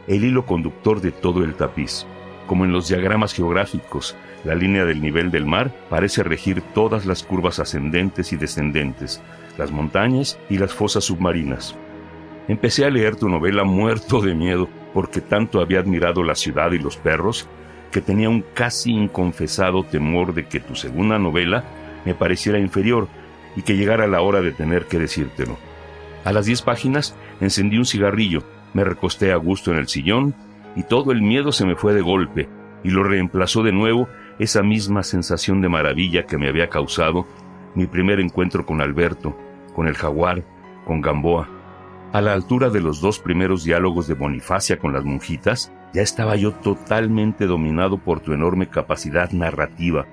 el hilo conductor de todo el tapiz. Como en los diagramas geográficos, la línea del nivel del mar parece regir todas las curvas ascendentes y descendentes, las montañas y las fosas submarinas. Empecé a leer tu novela muerto de miedo porque tanto había admirado la ciudad y los perros que tenía un casi inconfesado temor de que tu segunda novela me pareciera inferior y que llegara la hora de tener que decírtelo. A las diez páginas encendí un cigarrillo, me recosté a gusto en el sillón y todo el miedo se me fue de golpe y lo reemplazó de nuevo esa misma sensación de maravilla que me había causado mi primer encuentro con Alberto, con el jaguar, con Gamboa. A la altura de los dos primeros diálogos de Bonifacia con las monjitas, ya estaba yo totalmente dominado por tu enorme capacidad narrativa,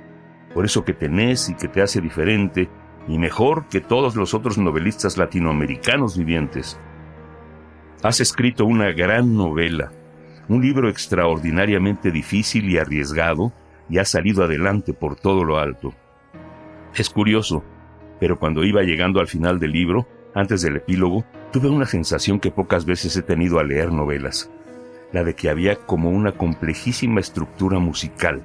por eso que tenés y que te hace diferente y mejor que todos los otros novelistas latinoamericanos vivientes. Has escrito una gran novela, un libro extraordinariamente difícil y arriesgado, y ha salido adelante por todo lo alto. Es curioso, pero cuando iba llegando al final del libro, antes del epílogo, tuve una sensación que pocas veces he tenido al leer novelas, la de que había como una complejísima estructura musical.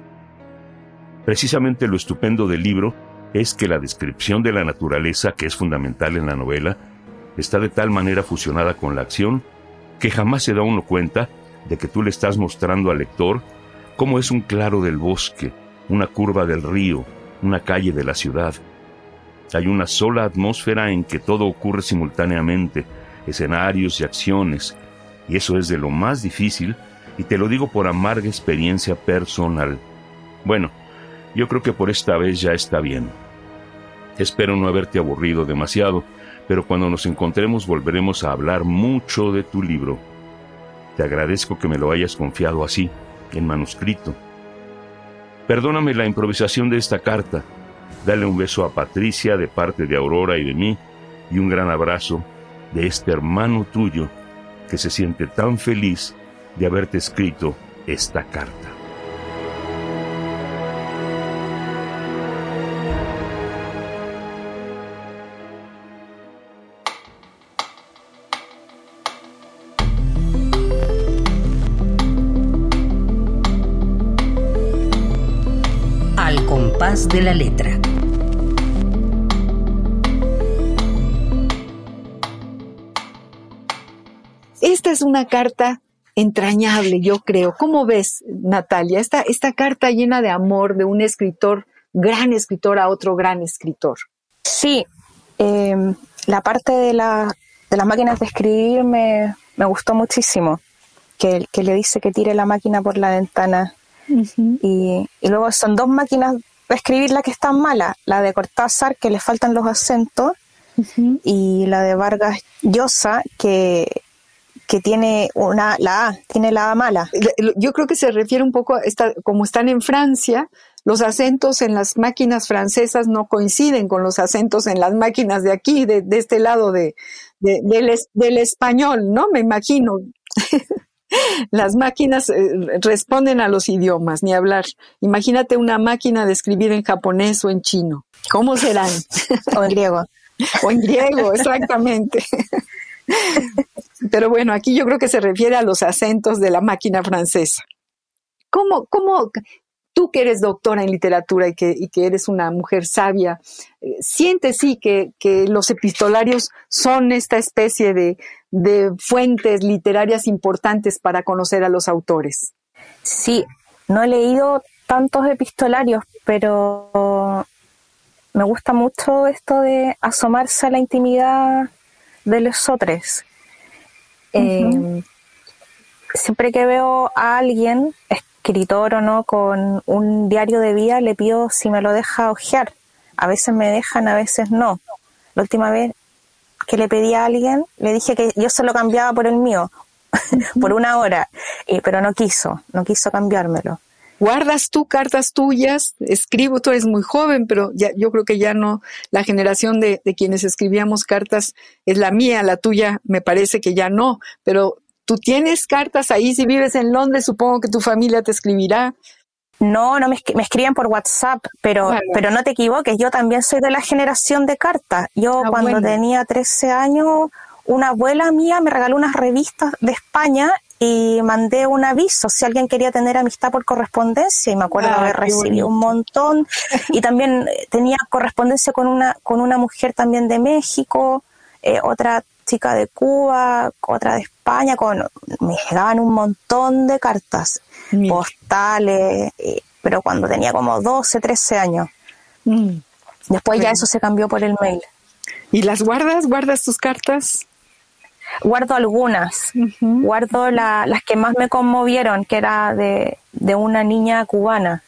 Precisamente lo estupendo del libro es que la descripción de la naturaleza, que es fundamental en la novela, está de tal manera fusionada con la acción que jamás se da uno cuenta de que tú le estás mostrando al lector cómo es un claro del bosque, una curva del río, una calle de la ciudad. Hay una sola atmósfera en que todo ocurre simultáneamente, escenarios y acciones, y eso es de lo más difícil, y te lo digo por amarga experiencia personal. Bueno, yo creo que por esta vez ya está bien. Espero no haberte aburrido demasiado, pero cuando nos encontremos volveremos a hablar mucho de tu libro. Te agradezco que me lo hayas confiado así en manuscrito. Perdóname la improvisación de esta carta. Dale un beso a Patricia de parte de Aurora y de mí y un gran abrazo de este hermano tuyo que se siente tan feliz de haberte escrito esta carta. De la letra. Esta es una carta entrañable, yo creo. ¿Cómo ves, Natalia? Esta, esta carta llena de amor de un escritor, gran escritor, a otro gran escritor. Sí, em, la parte de, la, de las máquinas de escribir me, gustó muchísimo, que, que, le dice que tire la máquina por la ventana. y, y, luego son dos máquinas escribir la que están malas, la de Cortázar, que le faltan los acentos, y la de Vargas Llosa, que que tiene una, la A, tiene la A mala. Yo creo que se refiere un poco a esta, como están en Francia, los acentos en las máquinas francesas no coinciden con los acentos en las máquinas de aquí, de, este lado de, del, español, ¿no? Me imagino. las máquinas eh, responden a los idiomas, ni hablar. Imagínate una máquina de escribir en japonés o en chino. ¿Cómo serán? o en griego. o en griego, exactamente. Pero bueno, aquí yo creo que se refiere a los acentos de la máquina francesa. ¿Cómo, cómo tú que eres doctora en literatura y que, que eres una mujer sabia, eh, sientes sí que, los epistolarios son esta especie de, de fuentes literarias importantes para conocer a los autores? Sí, no he leído tantos epistolarios, pero me gusta mucho esto de asomarse a la intimidad de los otros. Eh, siempre que veo a alguien, escritor o no, con un diario de vida, le pido si me lo deja ojear. A veces me dejan, a veces no. La última vez que le pedí a alguien, le dije que yo se lo cambiaba por el mío, por una hora, pero no quiso, no quiso cambiármelo. ¿Guardas tú cartas tuyas? Escribo, tú eres muy joven, pero ya, yo creo que ya no, la generación de, de quienes escribíamos cartas es la mía, la tuya me parece que ya no, pero tú tienes cartas ahí, si vives en Londres, supongo que tu familia te escribirá. No, no me, me escriben por WhatsApp, pero, pero no te equivoques, yo también soy de la generación de cartas. Yo ah, cuando tenía 13 años, una abuela mía me regaló unas revistas de España y mandé un aviso si alguien quería tener amistad por correspondencia y me acuerdo haber recibido un montón y también eh, tenía correspondencia con una con una mujer también de México eh, otra chica de Cuba otra de España con me llegaban un montón de cartas postales eh, pero cuando tenía como 12 13 años mm. después ya eso se cambió por el mail y las guardas guardas tus cartas Guardo algunas, guardo las que más me conmovieron, que era de, una niña cubana.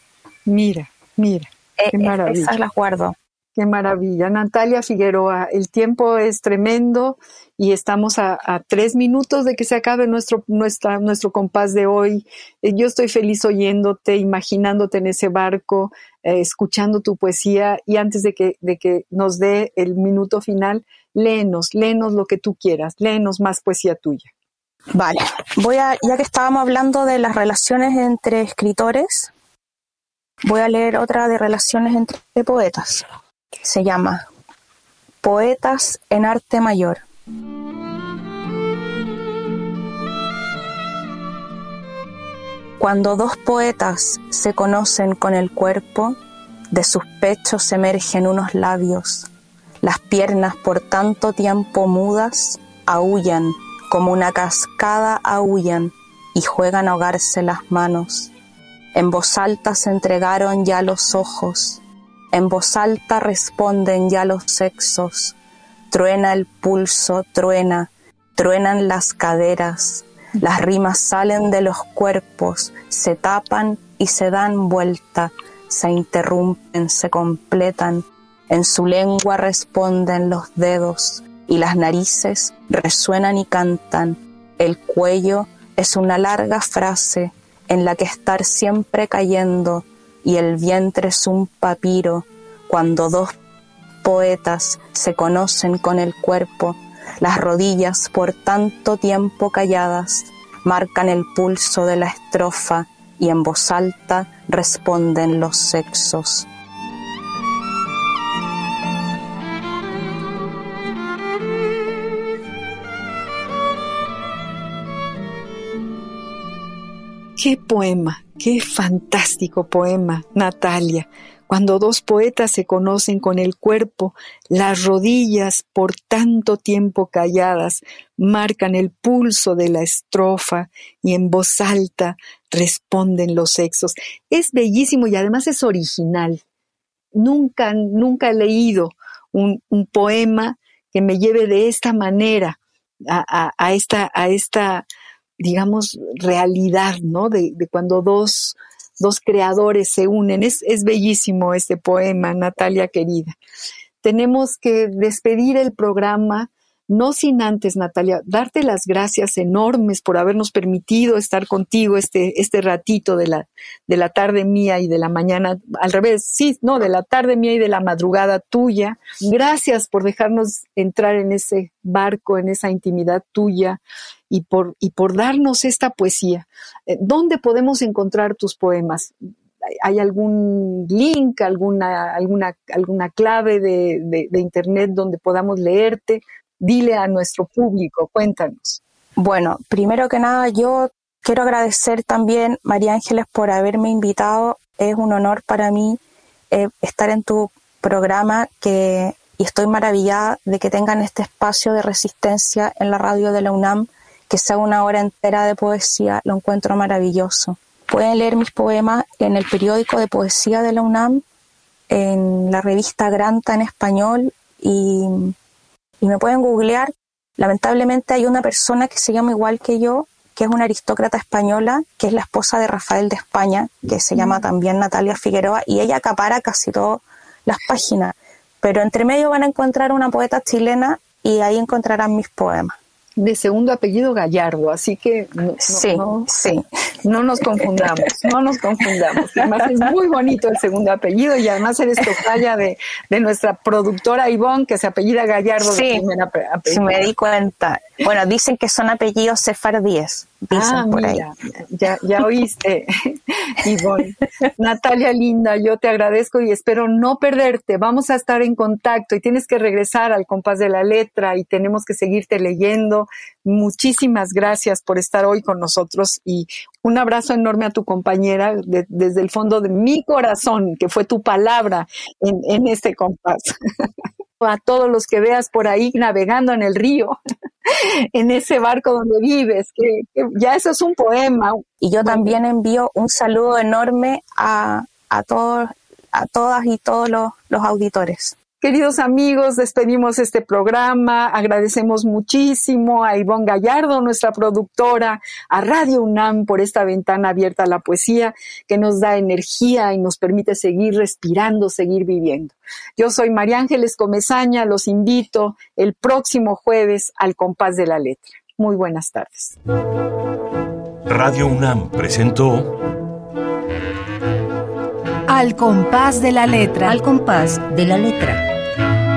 Mira, mira, qué e, e, maravilla. Esas las guardo. Qué maravilla. Natalia Figueroa, el tiempo es tremendo y estamos a, tres minutos de que se acabe nuestro, nuestro compás de hoy. Eh, yo estoy feliz oyéndote, imaginándote en ese barco, eh, escuchando tu poesía y antes de que, de que nos dé el minuto final, léenos, léenos lo que tú quieras, léenos más poesía tuya. Vale, voy a, ya que estábamos hablando de las relaciones entre escritores, voy a leer otra de relaciones entre poetas. Se llama Poetas en Arte Mayor. Cuando dos poetas se conocen con el cuerpo, de sus pechos emergen unos labios las piernas por tanto tiempo mudas aullan, como una cascada aullan, y juegan a ahogarse las manos. En voz alta se entregaron ya los ojos, en voz alta responden ya los sexos. Truena el pulso, truena, truenan las caderas, las rimas salen de los cuerpos, se tapan y se dan vuelta, se interrumpen, se completan, en su lengua responden los dedos y las narices resuenan y cantan. El cuello es una larga frase en la que estar siempre cayendo y el vientre es un papiro cuando dos poetas se conocen con el cuerpo, las rodillas por tanto tiempo calladas marcan el pulso de la estrofa y en voz alta responden los sexos. Qué poema, qué fantástico poema, Natalia. Cuando dos poetas se conocen con el cuerpo, las rodillas por tanto tiempo calladas marcan el pulso de la estrofa y en voz alta responden los sexos. Es bellísimo y además es original. Nunca, nunca he leído un, poema que me lleve de esta manera a, esta, a esta, digamos, realidad, ¿no? De, cuando dos dos creadores se unen. Es bellísimo este poema, Natalia querida. Tenemos que despedir el programa no sin antes, Natalia, darte las gracias enormes por habernos permitido estar contigo este, este ratito de la, de la tarde mía y de la mañana, al revés, sí, no, de la tarde mía y de la madrugada tuya. Gracias por dejarnos entrar en ese barco, en esa intimidad tuya y por, y por darnos esta poesía. Eh, ¿Dónde podemos encontrar tus poemas? ¿Hay algún link, alguna, alguna, alguna clave de, de internet donde podamos leerte? Dile a nuestro público, cuéntanos. Bueno, primero que nada, yo quiero agradecer también, María Ángeles, por haberme invitado. Es un honor para mí eh, estar en tu programa que, y estoy maravillada de que tengan este espacio de resistencia en la radio de la UNAM, que sea una hora entera de poesía, lo encuentro maravilloso. Pueden leer mis poemas en el periódico de poesía de la UNAM, en la revista Granta en español y y me pueden googlear. Lamentablemente hay una persona que se llama igual que yo, que es una aristócrata española, que es la esposa de Rafael de España, que se llama también Natalia Figueroa, y ella acapara casi todas las páginas. Pero entre medio van a encontrar una poeta chilena y ahí encontrarán mis poemas de segundo apellido Gallardo, así que no, sí, sí. no nos confundamos, no nos confundamos. Además es muy bonito el segundo apellido y además eres tocaya de, de nuestra productora Ivonne que se apellida Gallardo sí, Sí, me di cuenta. Bueno, dicen que son apellidos sefardíes. Ah, por ahí. Ya, ya oíste, Ivonne. Natalia Linda, yo te agradezco y espero no perderte. Vamos a estar en contacto y tienes que regresar al compás de la letra y tenemos que seguirte leyendo. Muchísimas gracias por estar hoy con nosotros y un abrazo enorme a tu compañera desde el fondo de mi corazón, que fue tu palabra en, en este compás. a todos los que veas por ahí navegando en el río, en ese barco donde vives, que, ya eso es un poema. Y yo también envío un saludo enorme a, a todos, a todas y todos los, los auditores. Queridos amigos, despedimos este programa. Agradecemos muchísimo a Ivonne Gallardo, nuestra productora, a Radio UNAM por esta ventana abierta a la poesía que nos da energía y nos permite seguir respirando, seguir viviendo. Yo soy María Ángeles Comezaña, los invito el próximo jueves al compás de la letra. Muy buenas tardes. Radio UNAM presentó Al compás de la letra. Al compás de la letra